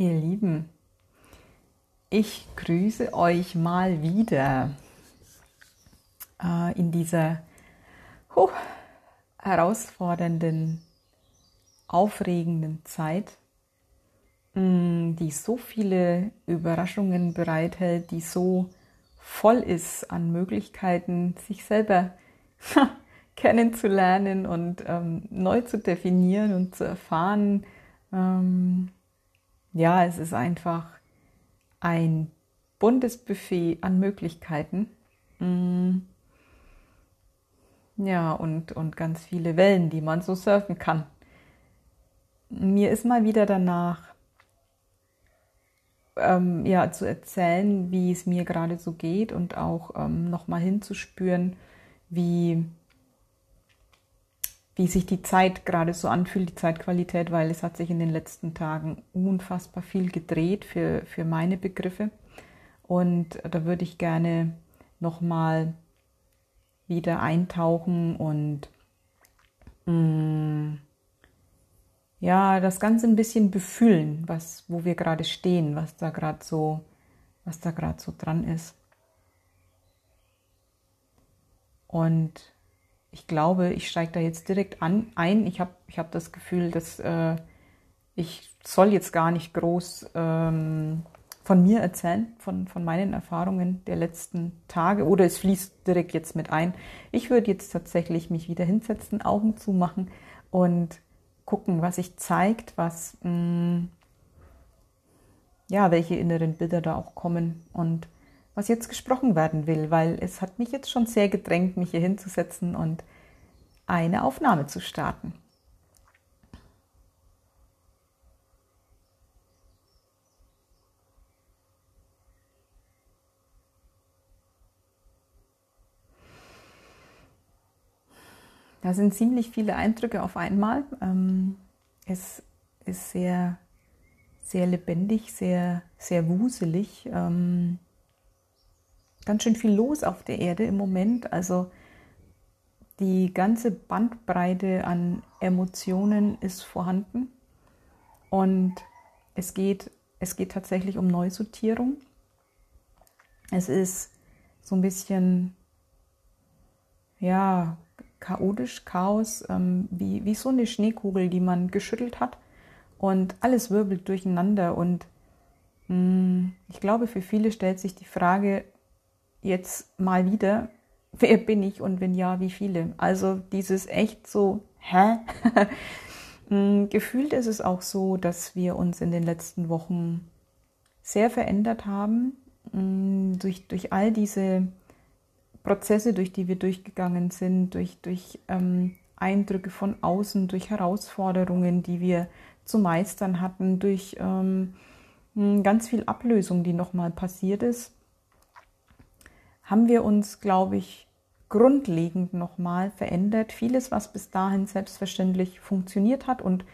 Ihr Lieben, ich grüße euch mal wieder äh, in dieser huh, herausfordernden, aufregenden Zeit, mm, die so viele Überraschungen bereithält, die so voll ist an Möglichkeiten, sich selber kennenzulernen und ähm, neu zu definieren und zu erfahren, ähm, ja, es ist einfach ein buntes Buffet an Möglichkeiten. Mm. Ja, und, und ganz viele Wellen, die man so surfen kann. Mir ist mal wieder danach, ähm, ja, zu erzählen, wie es mir gerade so geht und auch ähm, nochmal hinzuspüren, wie wie sich die Zeit gerade so anfühlt, die Zeitqualität, weil es hat sich in den letzten Tagen unfassbar viel gedreht für, für meine Begriffe. Und da würde ich gerne nochmal wieder eintauchen und mh, mm, ja, das Ganze ein bisschen befühlen, was, wo wir gerade stehen, was da gerade so, was da gerade so dran ist. Und ich glaube, ich steige da jetzt direkt an, ein. Ich habe ich hab das Gefühl, dass äh, ich soll jetzt gar nicht groß ähm, von mir erzählen, von, von meinen Erfahrungen der letzten Tage oder es fließt direkt jetzt mit ein. Ich würde jetzt tatsächlich mich wieder hinsetzen, Augen zumachen und gucken, was sich zeigt, was, mh, mm, ja, welche inneren Bilder da auch kommen und was jetzt gesprochen werden will, weil es hat mich jetzt schon sehr gedrängt, mich hier hinzusetzen und eine Aufnahme zu starten. Da sind ziemlich viele Eindrücke auf einmal. Ähm, es ist sehr, sehr lebendig, sehr, sehr wuselig. Ähm, ganz schön viel los auf der Erde im Moment. Also die ganze Bandbreite an Emotionen ist vorhanden. Und es geht, es geht tatsächlich um Neusortierung. Es ist so ein bisschen, ja, chaotisch, Chaos, ähm, wie, wie so eine Schneekugel, die man geschüttelt hat. Und alles wirbelt durcheinander. Und mh, mm, ich glaube, für viele stellt sich die Frage, jetzt mal wieder, wer bin ich und wenn ja, wie viele? Also dieses echt so, hä? Mm, gefühlt ist es auch so, dass wir uns in den letzten Wochen sehr verändert haben mm, durch, durch all diese Prozesse, durch die wir durchgegangen sind, durch, durch ähm, Eindrücke von außen, durch Herausforderungen, die wir zu meistern hatten, durch ähm, mm, ganz viel Ablösung, die nochmal passiert ist haben wir uns, glaube ich, grundlegend nochmal verändert. Vieles, was bis dahin selbstverständlich funktioniert hat und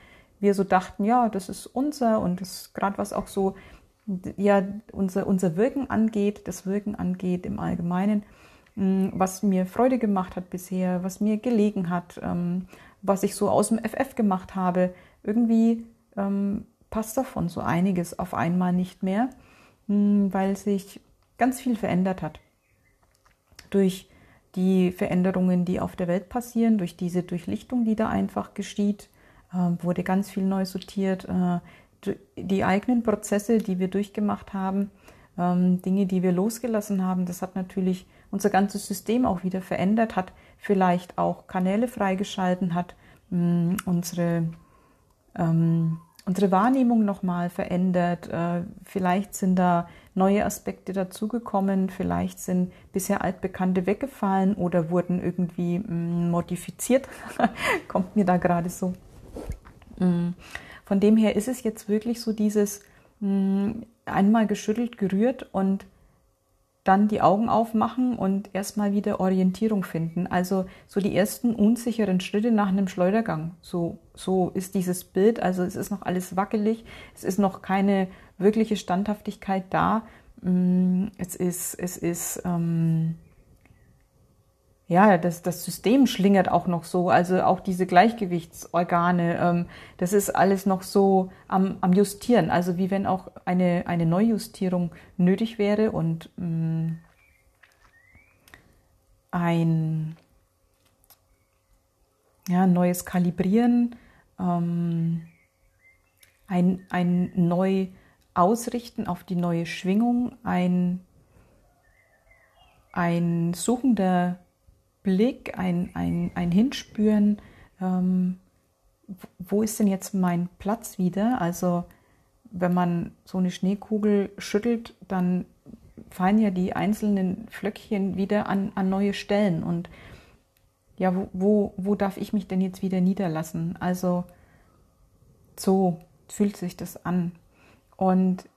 wir so dachten, ja, das ist unser und das gerade was auch so ja unser, unser Wirken angeht, das Wirken angeht im Allgemeinen, mm, was mir Freude gemacht hat bisher, was mir gelegen hat, ähm, was ich so aus dem FF gemacht habe, irgendwie ähm, passt davon so einiges auf einmal nicht mehr, mm, weil sich ganz viel verändert hat durch die Veränderungen, die auf der Welt passieren, durch diese Durchlichtung, die da einfach geschieht, äh, wurde ganz viel neu sortiert. Äh, die eigenen Prozesse, die wir durchgemacht haben, ähm, Dinge, die wir losgelassen haben, das hat natürlich unser ganzes System auch wieder verändert, hat vielleicht auch Kanäle freigeschalten, hat mh, unsere ähm, unsere Wahrnehmung nochmal verändert. Äh, vielleicht sind da neue Aspekte dazugekommen, vielleicht sind bisher altbekannte weggefallen oder wurden irgendwie mm, modifiziert. Kommt mir da gerade so. Mm. Von dem her ist es jetzt wirklich so dieses mm, einmal geschüttelt, gerührt und dann die Augen aufmachen und erstmal wieder Orientierung finden. Also so die ersten unsicheren Schritte nach einem Schleudergang. So, so ist dieses Bild. Also es ist noch alles wackelig. Es ist noch keine wirkliche Standhaftigkeit da. Mm, es ist, es ist, ähm, ja, das, das System schlingert auch noch so, also auch diese Gleichgewichtsorgane, ähm, das ist alles noch so am, am Justieren, also wie wenn auch eine, eine Neujustierung nötig wäre und mh, mm, ein ja, neues Kalibrieren, ähm, ein, ein neu Ausrichten auf die neue Schwingung, ein, ein suchender Blick, ein, ein, ein Hinspüren, ähm, wo ist denn jetzt mein Platz wieder? Also wenn man so eine Schneekugel schüttelt, dann fallen ja die einzelnen Flöckchen wieder an, an neue Stellen. Und ja, wo, wo, wo darf ich mich denn jetzt wieder niederlassen? Also so fühlt sich das an. Und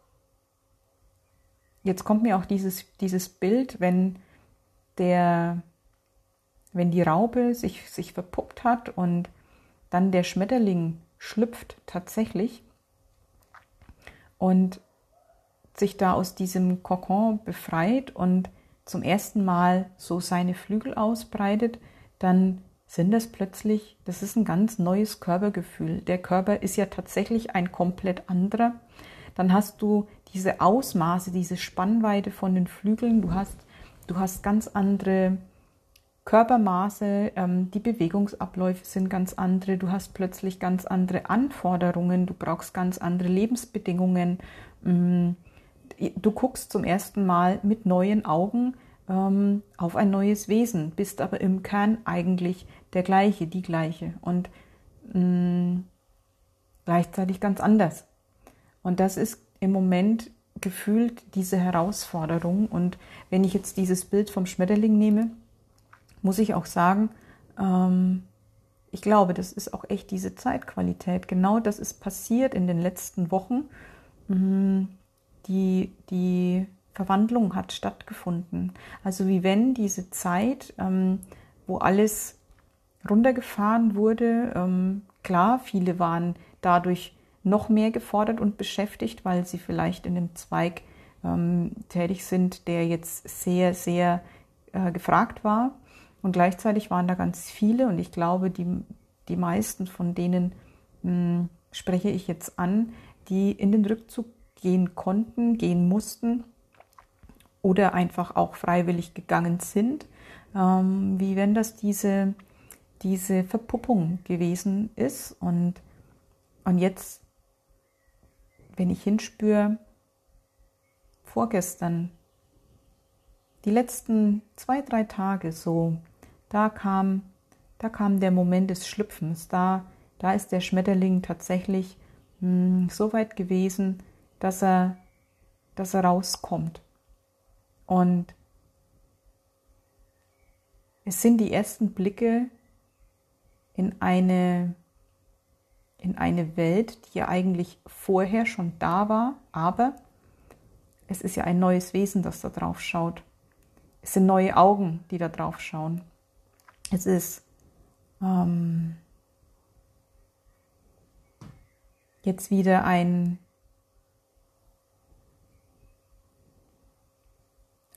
jetzt kommt mir auch dieses, dieses Bild, wenn der wenn die Raupe sich, sich verpuppt hat und dann der Schmetterling schlüpft tatsächlich und sich da aus diesem Kokon befreit und zum ersten Mal so seine Flügel ausbreitet, dann sind das plötzlich, das ist ein ganz neues Körpergefühl. Der Körper ist ja tatsächlich ein komplett anderer. Dann hast du diese Ausmaße, diese Spannweite von den Flügeln, du hast, du hast ganz andere Körpermaße, ähm, die Bewegungsabläufe sind ganz andere, du hast plötzlich ganz andere Anforderungen, du brauchst ganz andere Lebensbedingungen. Ähm, du guckst zum ersten Mal mit neuen Augen ähm, auf ein neues Wesen, bist aber im Kern eigentlich der gleiche, die gleiche und ähm, gleichzeitig ganz anders. Und das ist im Moment gefühlt diese Herausforderung. Und wenn ich jetzt dieses Bild vom Schmetterling nehme, muss ich auch sagen, ähm, ich glaube, das ist auch echt diese Zeitqualität. Genau das ist passiert in den letzten Wochen. Mhm. Die, die Verwandlung hat stattgefunden. Also wie wenn diese Zeit, ähm, wo alles runtergefahren wurde, ähm, klar, viele waren dadurch noch mehr gefordert und beschäftigt, weil sie vielleicht in einem Zweig ähm, tätig sind, der jetzt sehr, sehr äh, gefragt war. Und gleichzeitig waren da ganz viele und ich glaube, die, die meisten von denen mh, hm, spreche ich jetzt an, die in den Rückzug gehen konnten, gehen mussten oder einfach auch freiwillig gegangen sind, ähm, wie wenn das diese, diese Verpuppung gewesen ist. Und, und jetzt, wenn ich hinspüre, vorgestern die letzten zwei, drei Tage so, da kam, da kam der Moment des Schlüpfens. Da, da ist der Schmetterling tatsächlich mh, hm, so weit gewesen, dass er, dass er rauskommt. Und es sind die ersten Blicke in eine, in eine Welt, die ja eigentlich vorher schon da war, aber es ist ja ein neues Wesen, das da drauf schaut. Es sind neue Augen, die da drauf schauen. Es ist ähm, jetzt wieder ein,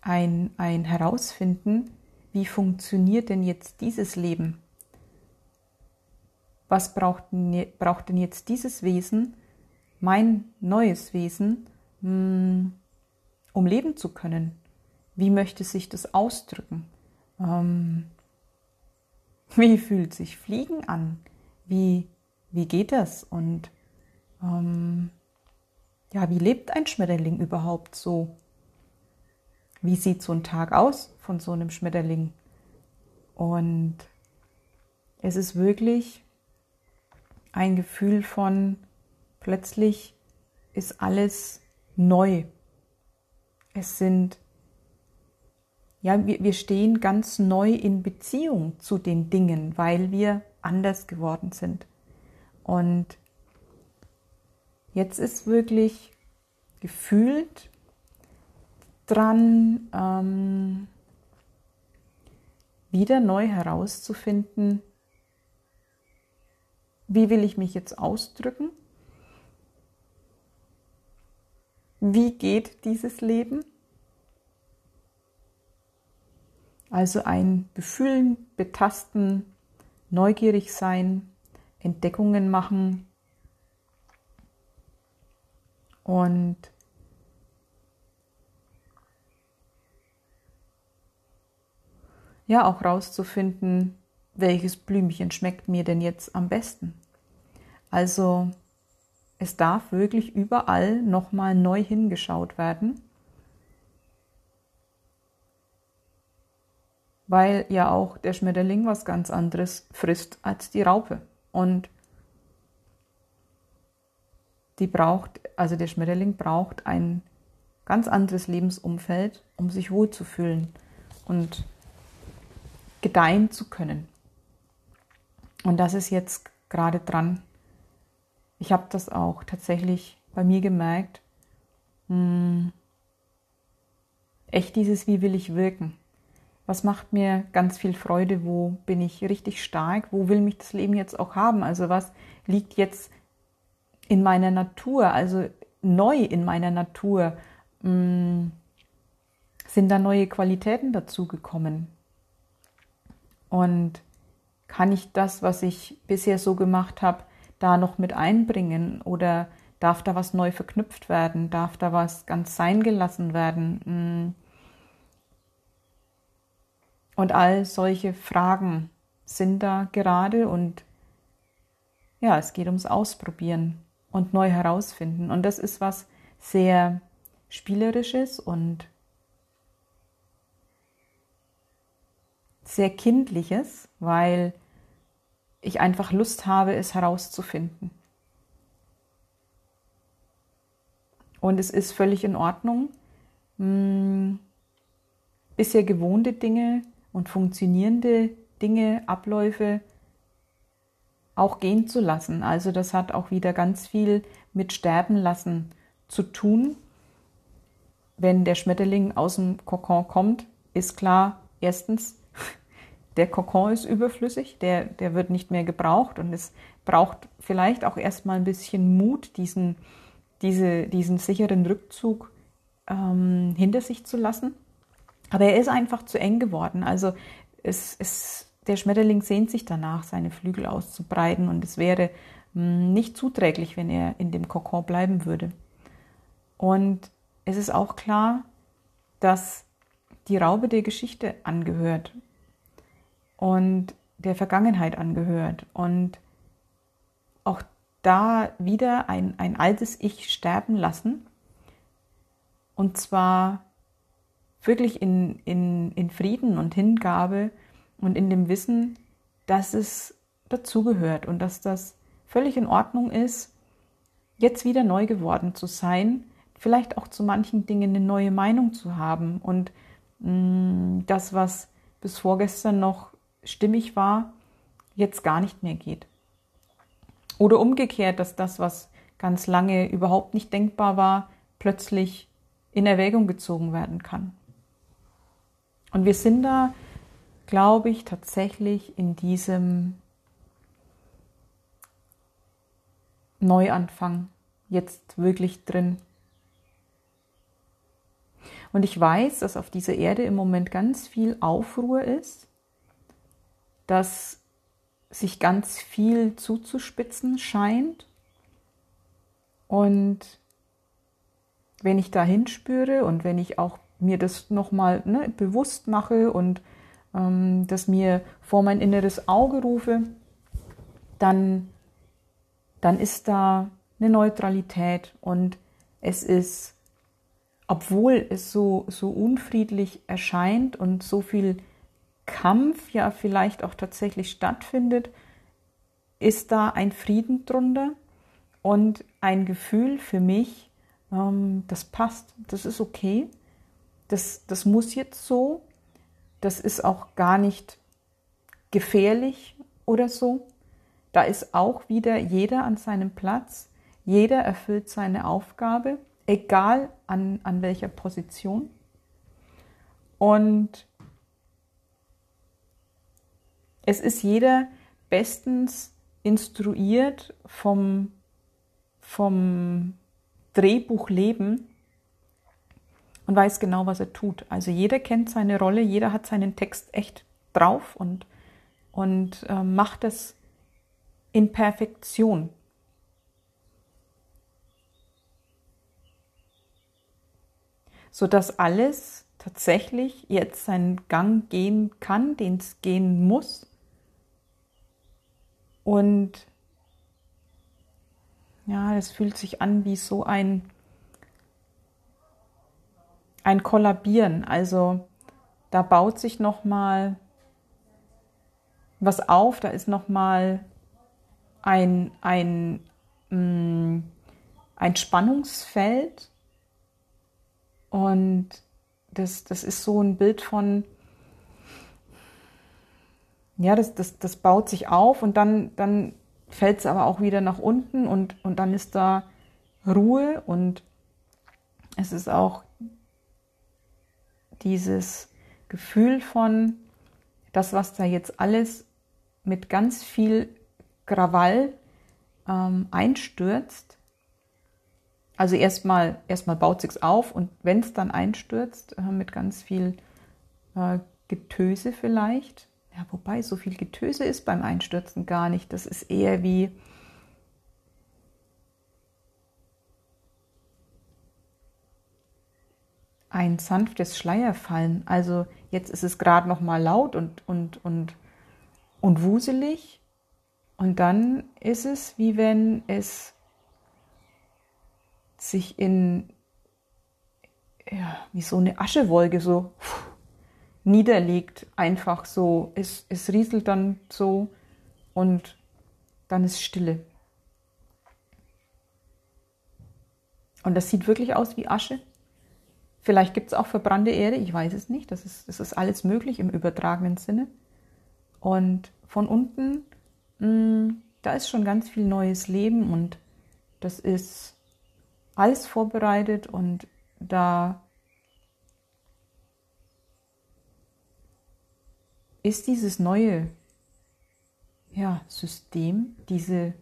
ein, ein Herausfinden, wie funktioniert denn jetzt dieses Leben? Was braucht, braucht denn jetzt dieses Wesen, mein neues Wesen, hm, um leben zu können? Wie möchte sich das ausdrücken? Ähm, wie fühlt sich Fliegen an? Wie, wie geht das? Und ähm, ja, wie lebt ein Schmetterling überhaupt so? Wie sieht so ein Tag aus von so einem Schmetterling? Und es ist wirklich ein Gefühl von plötzlich ist alles neu. Es sind ja, wir, wir stehen ganz neu in Beziehung zu den Dingen, weil wir anders geworden sind. Und jetzt ist wirklich gefühlt dran, ähm, wieder neu herauszufinden, wie will ich mich jetzt ausdrücken? Wie geht dieses Leben? Also ein Befühlen, Betasten, neugierig sein, Entdeckungen machen und ja auch rauszufinden, welches Blümchen schmeckt mir denn jetzt am besten. Also es darf wirklich überall nochmal neu hingeschaut werden, weil ja auch der Schmetterling was ganz anderes frisst als die Raupe. Und die braucht, also der Schmetterling braucht ein ganz anderes Lebensumfeld, um sich wohlzufühlen und gedeihen zu können. Und das ist jetzt gerade dran. Ich habe das auch tatsächlich bei mir gemerkt. Mh, hm, echt dieses, wie will ich wirken? Was macht mir ganz viel Freude? Wo bin ich richtig stark? Wo will mich das Leben jetzt auch haben? Also was liegt jetzt in meiner Natur, also neu in meiner Natur? Mh, hm, sind da neue Qualitäten dazugekommen? Und kann ich das, was ich bisher so gemacht habe, da noch mit einbringen oder darf da was neu verknüpft werden? Darf da was ganz sein gelassen werden? Und all solche Fragen sind da gerade und ja, es geht ums Ausprobieren und neu herausfinden. Und das ist was sehr Spielerisches und sehr Kindliches, weil ich einfach Lust habe, es herauszufinden. Und es ist völlig in Ordnung, hm, bisher gewohnte Dinge und funktionierende Dinge, Abläufe auch gehen zu lassen. Also das hat auch wieder ganz viel mit Sterben lassen zu tun. Wenn der Schmetterling aus dem Kokon kommt, ist klar, erstens, der Kokon ist überflüssig, der, der wird nicht mehr gebraucht und es braucht vielleicht auch erstmal ein bisschen Mut, diesen, diese, diesen sicheren Rückzug ähm, hinter sich zu lassen. Aber er ist einfach zu eng geworden. Also es, es, der Schmetterling sehnt sich danach, seine Flügel auszubreiten und es wäre hm, nicht zuträglich, wenn er in dem Kokon bleiben würde. Und es ist auch klar, dass die Raube der Geschichte angehört und der Vergangenheit angehört und auch da wieder ein, ein altes Ich sterben lassen und zwar wirklich in, in, in Frieden und Hingabe und in dem Wissen, dass es dazugehört und dass das völlig in Ordnung ist, jetzt wieder neu geworden zu sein, vielleicht auch zu manchen Dingen eine neue Meinung zu haben und mh, mm, das, was bis vorgestern noch stimmig war, jetzt gar nicht mehr geht. Oder umgekehrt, dass das, was ganz lange überhaupt nicht denkbar war, plötzlich in Erwägung gezogen werden kann. Und wir sind da, glaube ich, tatsächlich in diesem Neuanfang jetzt wirklich drin. Und ich weiß, dass auf dieser Erde im Moment ganz viel Aufruhr ist dass sich ganz viel zuzuspitzen scheint. Und wenn ich da hinspüre und wenn ich auch mir das nochmal ne, bewusst mache und ähm, das mir vor mein inneres Auge rufe, dann, dann ist da eine Neutralität und es ist, obwohl es so, so unfriedlich erscheint und so viel Kampf ja vielleicht auch tatsächlich stattfindet, ist da ein Frieden drunter und ein Gefühl für mich, ähm, das passt, das ist okay, das, das muss jetzt so, das ist auch gar nicht gefährlich oder so. Da ist auch wieder jeder an seinem Platz, jeder erfüllt seine Aufgabe, egal an, an welcher Position. Und es ist jeder bestens instruiert vom, vom Drehbuch Leben, und weiß genau, was er tut. Also jeder kennt seine Rolle, jeder hat seinen Text echt drauf und, und äh, macht es in Perfektion. Sodass alles tatsächlich jetzt seinen Gang gehen kann, den es gehen muss. Und ja, das fühlt sich an wie so ein ein Kollabieren. Also da baut sich noch mal was auf, da ist noch mal ein, ein, mm, ein Spannungsfeld und das, das ist so ein Bild von, ja, das, das, das baut sich auf und dann, dann fällt es aber auch wieder nach unten und, und dann ist da Ruhe und es ist auch dieses Gefühl von, das, was da jetzt alles mit ganz viel Krawall ähm, einstürzt. Also erstmal erstmal baut sich's auf und wenn es dann einstürzt äh, mit ganz viel äh, Getöse vielleicht. Ja, wobei so viel Getöse ist beim Einstürzen gar nicht. Das ist eher wie ein sanftes Schleierfallen. Also jetzt ist es gerade noch mal laut und, und, und, und wuselig. Und dann ist es, wie wenn es sich in, ja, wie so eine Aschewolke so niederlegt. Einfach so. Es, es rieselt dann so und dann ist Stille. Und das sieht wirklich aus wie Asche. Vielleicht gibt es auch verbrannte Erde, ich weiß es nicht. Das ist, das ist alles möglich im übertragenen Sinne. Und von unten, mh, mm, da ist schon ganz viel neues Leben und das ist alles vorbereitet und da ist dieses neue ja, System, diese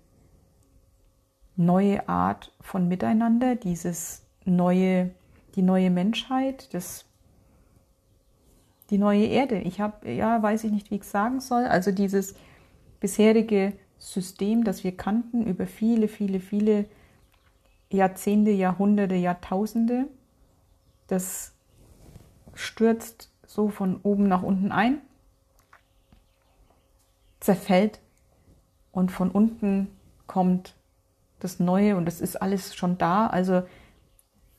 neue Art von Miteinander, dieses neue die neue Menschheit, das, die neue Erde. Ich habe, ja, weiß ich nicht, wie ich es sagen soll. Also dieses bisherige System, das wir kannten über viele, viele, viele Jahrzehnte, Jahrhunderte, Jahrtausende, das stürzt so von oben nach unten ein, zerfällt und von unten kommt das Neue und das ist alles schon da. Also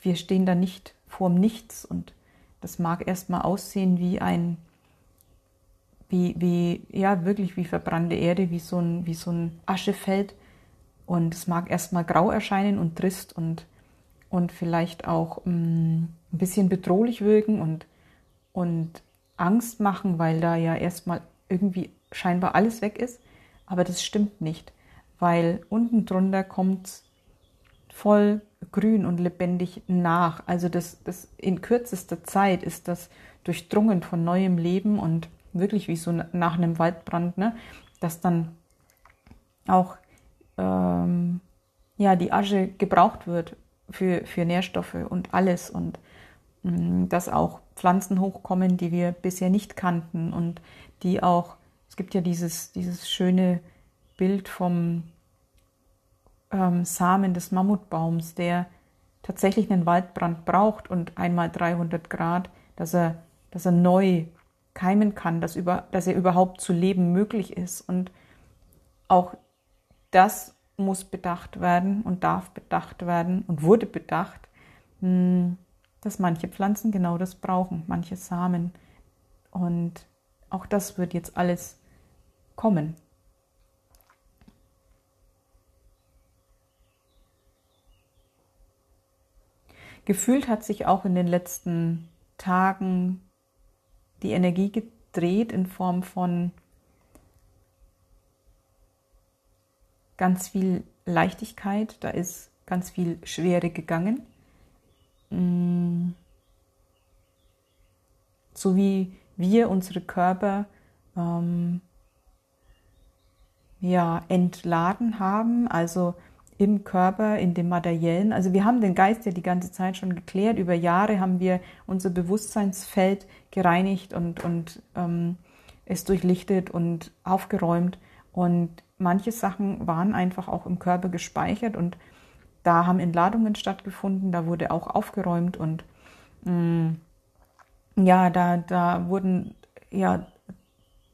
wir stehen da nicht vorm Nichts und das mag erstmal aussehen wie ein, wie, wie, ja, wirklich wie verbrannte Erde, wie so ein, wie so ein Aschefeld. Und es mag erstmal grau erscheinen und trist und, und vielleicht auch mh, mm, ein bisschen bedrohlich wirken und, und Angst machen, weil da ja erstmal irgendwie scheinbar alles weg ist. Aber das stimmt nicht, weil unten drunter kommt voll grün und lebendig nach. Also das, das in kürzester Zeit ist das durchdrungen von neuem Leben und wirklich wie so nach einem Waldbrand, ne? dass dann auch ähm, ja, die Asche gebraucht wird für, für Nährstoffe und alles und mh, mm, dass auch Pflanzen hochkommen, die wir bisher nicht kannten und die auch, es gibt ja dieses, dieses schöne Bild vom ähm, Samen des Mammutbaums, der tatsächlich einen Waldbrand braucht und einmal 300 Grad, dass er, dass er neu keimen kann, dass, über, dass er überhaupt zu leben möglich ist. Und auch das muss bedacht werden und darf bedacht werden und wurde bedacht, hm, dass manche Pflanzen genau das brauchen, manche Samen. Und auch das wird jetzt alles kommen. Gefühlt hat sich auch in den letzten Tagen die Energie gedreht in Form von ganz viel Leichtigkeit, da ist ganz viel Schwere gegangen. Mm. So wie wir unsere Körper ähm, ja, entladen haben, also im Körper, in dem Materiellen. Also wir haben den Geist ja die ganze Zeit schon geklärt. Über Jahre haben wir unser Bewusstseinsfeld gereinigt und, und ähm, es durchlichtet und aufgeräumt. Und manche Sachen waren einfach auch im Körper gespeichert und da haben Entladungen stattgefunden, da wurde auch aufgeräumt und mh, mm, ja, da, da wurden ja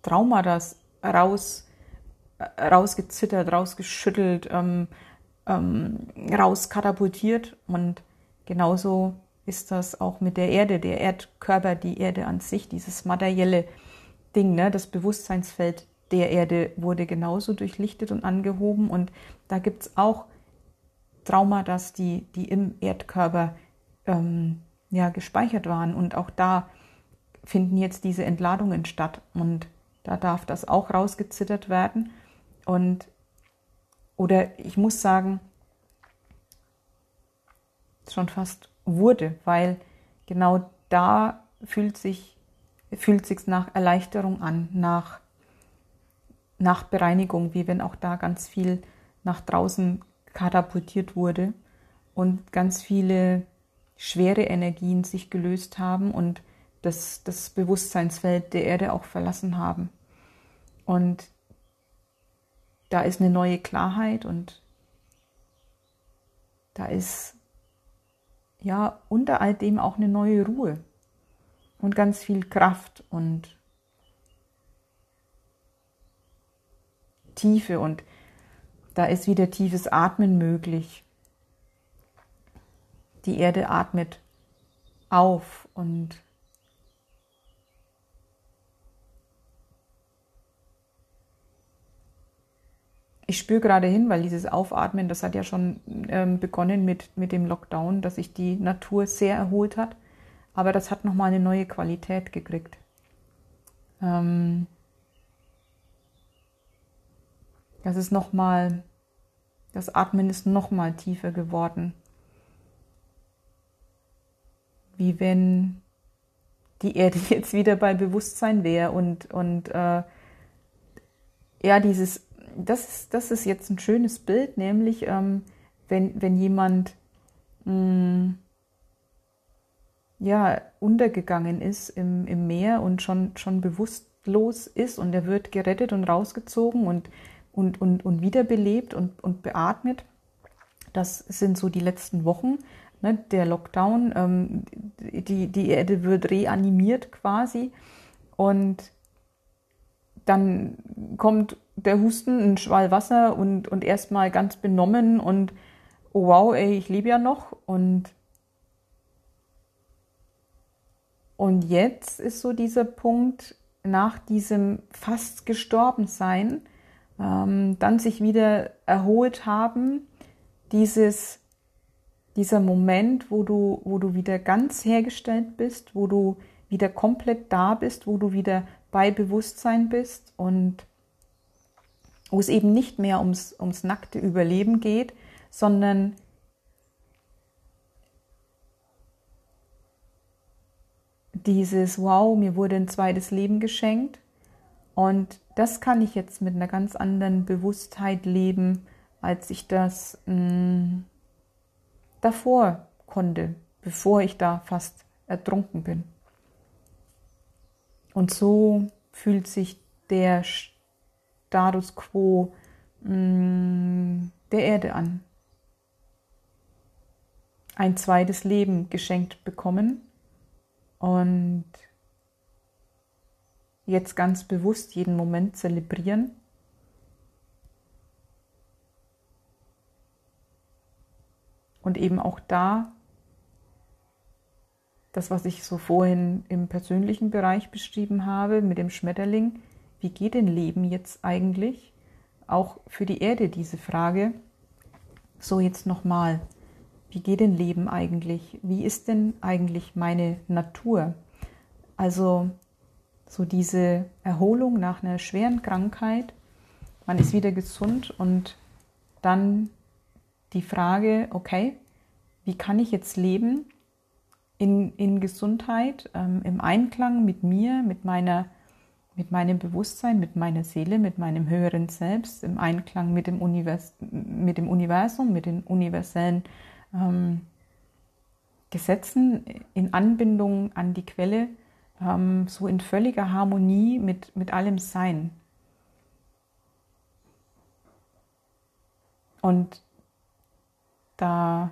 Traumata raus, rausgezittert, rausgeschüttelt, ähm, ähm, rauskatapultiert. Und genauso ist das auch mit der Erde, der Erdkörper, die Erde an sich, dieses materielle Ding, ne, das Bewusstseinsfeld der Erde wurde genauso durchlichtet und angehoben. Und da gibt es auch Traumata, die, die im Erdkörper ähm, ja, gespeichert waren. Und auch da finden jetzt diese Entladungen statt. Und da darf das auch rausgezittert werden. Und oder ich muss sagen, schon fast wurde, weil genau da fühlt sich fühlt sich nach Erleichterung an, nach nach Bereinigung, wie wenn auch da ganz viel nach draußen katapultiert wurde und ganz viele schwere Energien sich gelöst haben und das, das Bewusstseinsfeld der Erde auch verlassen haben. Und da ist eine neue Klarheit und da ist ja unter all dem auch eine neue Ruhe und ganz viel Kraft und Tiefe und da ist wieder tiefes Atmen möglich. Die Erde atmet auf und ich spüre gerade hin, weil dieses Aufatmen, das hat ja schon ähm, begonnen mit, mit dem Lockdown, dass sich die Natur sehr erholt hat. Aber das hat nochmal eine neue Qualität gekriegt. Ähm, das ist nochmal, das Atmen ist nochmal tiefer geworden. Wie wenn die Erde jetzt wieder bei Bewusstsein wäre und, und äh, ja, dieses das ist, das ist jetzt ein schönes Bild, nämlich ähm, wenn, wenn jemand mh, mm, ja, untergegangen ist im, im Meer und schon, schon bewusstlos ist und er wird gerettet und rausgezogen und, und, und, und wiederbelebt und, und beatmet. Das sind so die letzten Wochen. Ne, der Lockdown, ähm, die, die Erde wird reanimiert quasi und dann kommt der Husten, ein Schwall Wasser und, und erstmal ganz benommen und oh wow, ey, ich lebe ja noch und und jetzt ist so dieser Punkt nach diesem fast gestorben sein, ähm, dann sich wieder erholt haben, dieses dieser Moment, wo du, wo du wieder ganz hergestellt bist, wo du wieder komplett da bist, wo du wieder bei Bewusstsein bist und wo es eben nicht mehr ums, ums nackte Überleben geht, sondern dieses Wow, mir wurde ein zweites Leben geschenkt und das kann ich jetzt mit einer ganz anderen Bewusstheit leben, als ich das mh, hm, davor konnte, bevor ich da fast ertrunken bin. Und so fühlt sich der Status quo mh, mm, der Erde an. Ein zweites Leben geschenkt bekommen und jetzt ganz bewusst jeden Moment zelebrieren. Und eben auch da, das, was ich so vorhin im persönlichen Bereich beschrieben habe, mit dem Schmetterling, wie geht denn Leben jetzt eigentlich? Auch für die Erde diese Frage. So jetzt nochmal, wie geht denn Leben eigentlich? Wie ist denn eigentlich meine Natur? Also so diese Erholung nach einer schweren Krankheit, man ist wieder gesund und dann die Frage, okay, wie kann ich jetzt leben in, in Gesundheit, ähm, im Einklang mit mir, mit meiner mit meinem Bewusstsein, mit meiner Seele, mit meinem höheren Selbst, im Einklang mit dem, Univers mit dem Universum, mit den universellen ähm, Gesetzen, in Anbindung an die Quelle, ähm, so in völliger Harmonie mit, mit allem Sein. Und da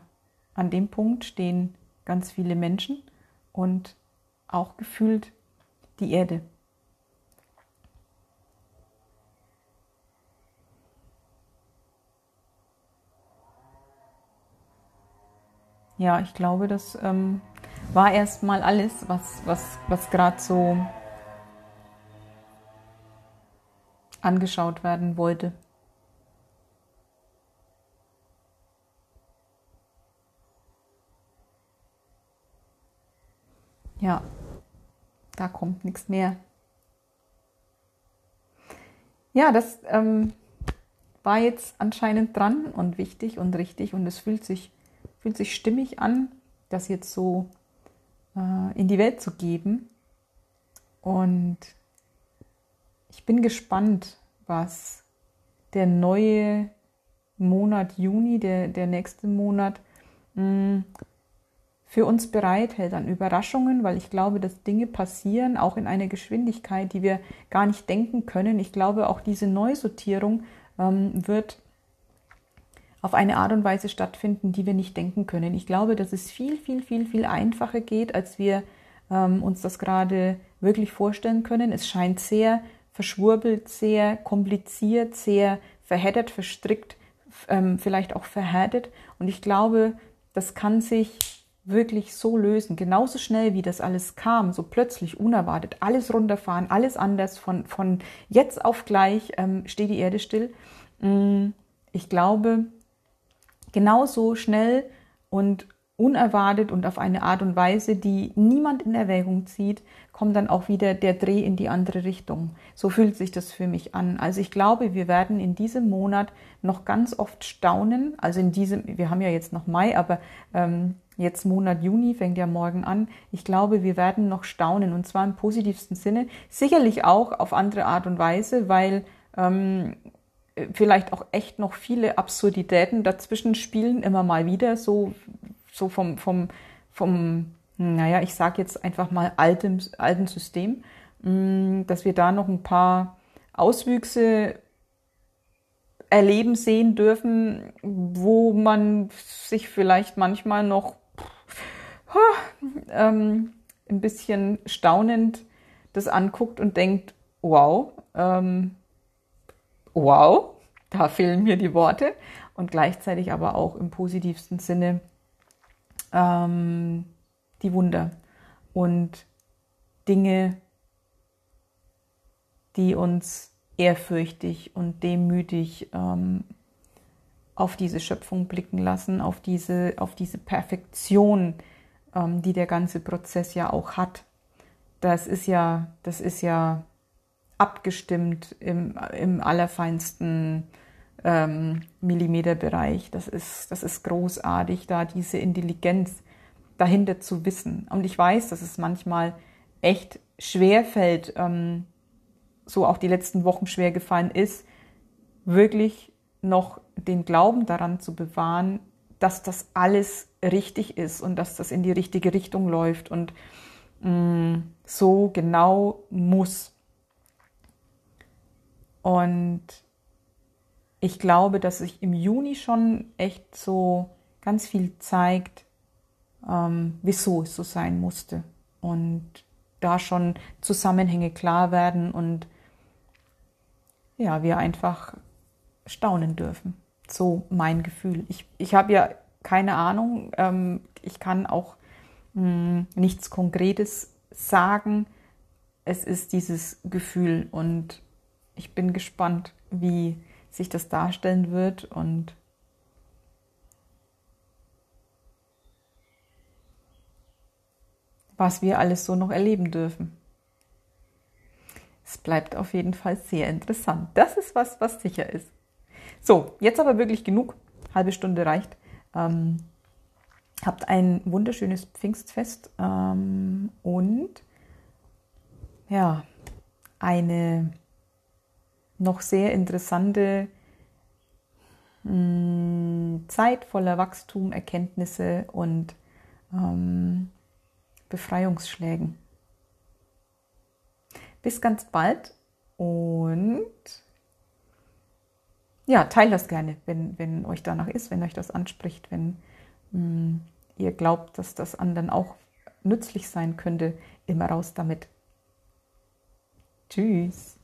an dem Punkt stehen ganz viele Menschen und auch gefühlt die Erde. Ja, ich glaube, das ähm, war erstmal alles, was, was, was gerade so angeschaut werden wollte. Ja, da kommt nichts mehr. Ja, das ähm, war jetzt anscheinend dran und wichtig und richtig und es fühlt sich, fühlt sich stimmig an, das jetzt so äh, in die Welt zu geben. Und ich bin gespannt, was der neue Monat Juni, der, der nächste Monat, mh, mm, für uns bereithält an Überraschungen, weil ich glaube, dass Dinge passieren, auch in einer Geschwindigkeit, die wir gar nicht denken können. Ich glaube, auch diese Neusortierung ähm, wird auf eine Art und Weise stattfinden, die wir nicht denken können. Ich glaube, dass es viel, viel, viel, viel einfacher geht, als wir ähm, uns das gerade wirklich vorstellen können. Es scheint sehr verschwurbelt, sehr kompliziert, sehr verheddert, verstrickt, ähm, vielleicht auch verhärtet. Und ich glaube, das kann sich wirklich so lösen, genauso schnell wie das alles kam, so plötzlich, unerwartet, alles runterfahren, alles anders, von, von jetzt auf gleich ähm, steht die Erde still. Mm, ich glaube, genauso schnell und unerwartet und auf eine Art und Weise, die niemand in Erwägung zieht, kommt dann auch wieder der Dreh in die andere Richtung. So fühlt sich das für mich an. Also ich glaube, wir werden in diesem Monat noch ganz oft staunen. Also in diesem, wir haben ja jetzt noch Mai, aber ähm, Jetzt Monat Juni fängt ja morgen an. Ich glaube, wir werden noch staunen und zwar im positivsten Sinne. Sicherlich auch auf andere Art und Weise, weil ähm, vielleicht auch echt noch viele Absurditäten dazwischen spielen, immer mal wieder, so, so vom, vom, vom, naja, ich sage jetzt einfach mal altem, alten System, mm, dass wir da noch ein paar Auswüchse erleben, sehen dürfen, wo man sich vielleicht manchmal noch ähm, ein bisschen staunend das anguckt und denkt, wow, ähm, wow, da fehlen mir die Worte und gleichzeitig aber auch im positivsten Sinne ähm, die Wunder und Dinge, die uns ehrfürchtig und demütig ähm, auf diese Schöpfung blicken lassen, auf diese, auf diese Perfektion, ähm, die der ganze Prozess ja auch hat. Das ist ja, das ist ja abgestimmt im, im allerfeinsten ähm, Millimeterbereich. Das ist, das ist großartig, da diese Intelligenz dahinter zu wissen. Und ich weiß, dass es manchmal echt schwer fällt, ähm, so auch die letzten Wochen schwer gefallen ist, wirklich noch den Glauben daran zu bewahren, dass das alles richtig ist und dass das in die richtige Richtung läuft und mh, mm, so genau muss. Und ich glaube, dass sich im Juni schon echt so ganz viel zeigt, ähm, wieso es so sein musste. Und da schon Zusammenhänge klar werden und ja, wir einfach staunen dürfen. So mein Gefühl. Ich, ich habe ja keine Ahnung. Ähm, ich kann auch mh, hm, nichts Konkretes sagen. Es ist dieses Gefühl und ich bin gespannt, wie sich das darstellen wird und was wir alles so noch erleben dürfen. Es bleibt auf jeden Fall sehr interessant. Das ist was, was sicher ist. So, jetzt aber wirklich genug. Halbe Stunde reicht. Ähm, habt ein wunderschönes Pfingstfest ähm, und ja, eine noch sehr interessante mh, Zeit voller Wachstum, Erkenntnisse und ähm, Befreiungsschlägen. Bis ganz bald und ja, teilt das gerne, wenn, wenn euch danach ist, wenn euch das anspricht, wenn mh, mm, ihr glaubt, dass das anderen auch nützlich sein könnte. Immer raus damit. Tschüss.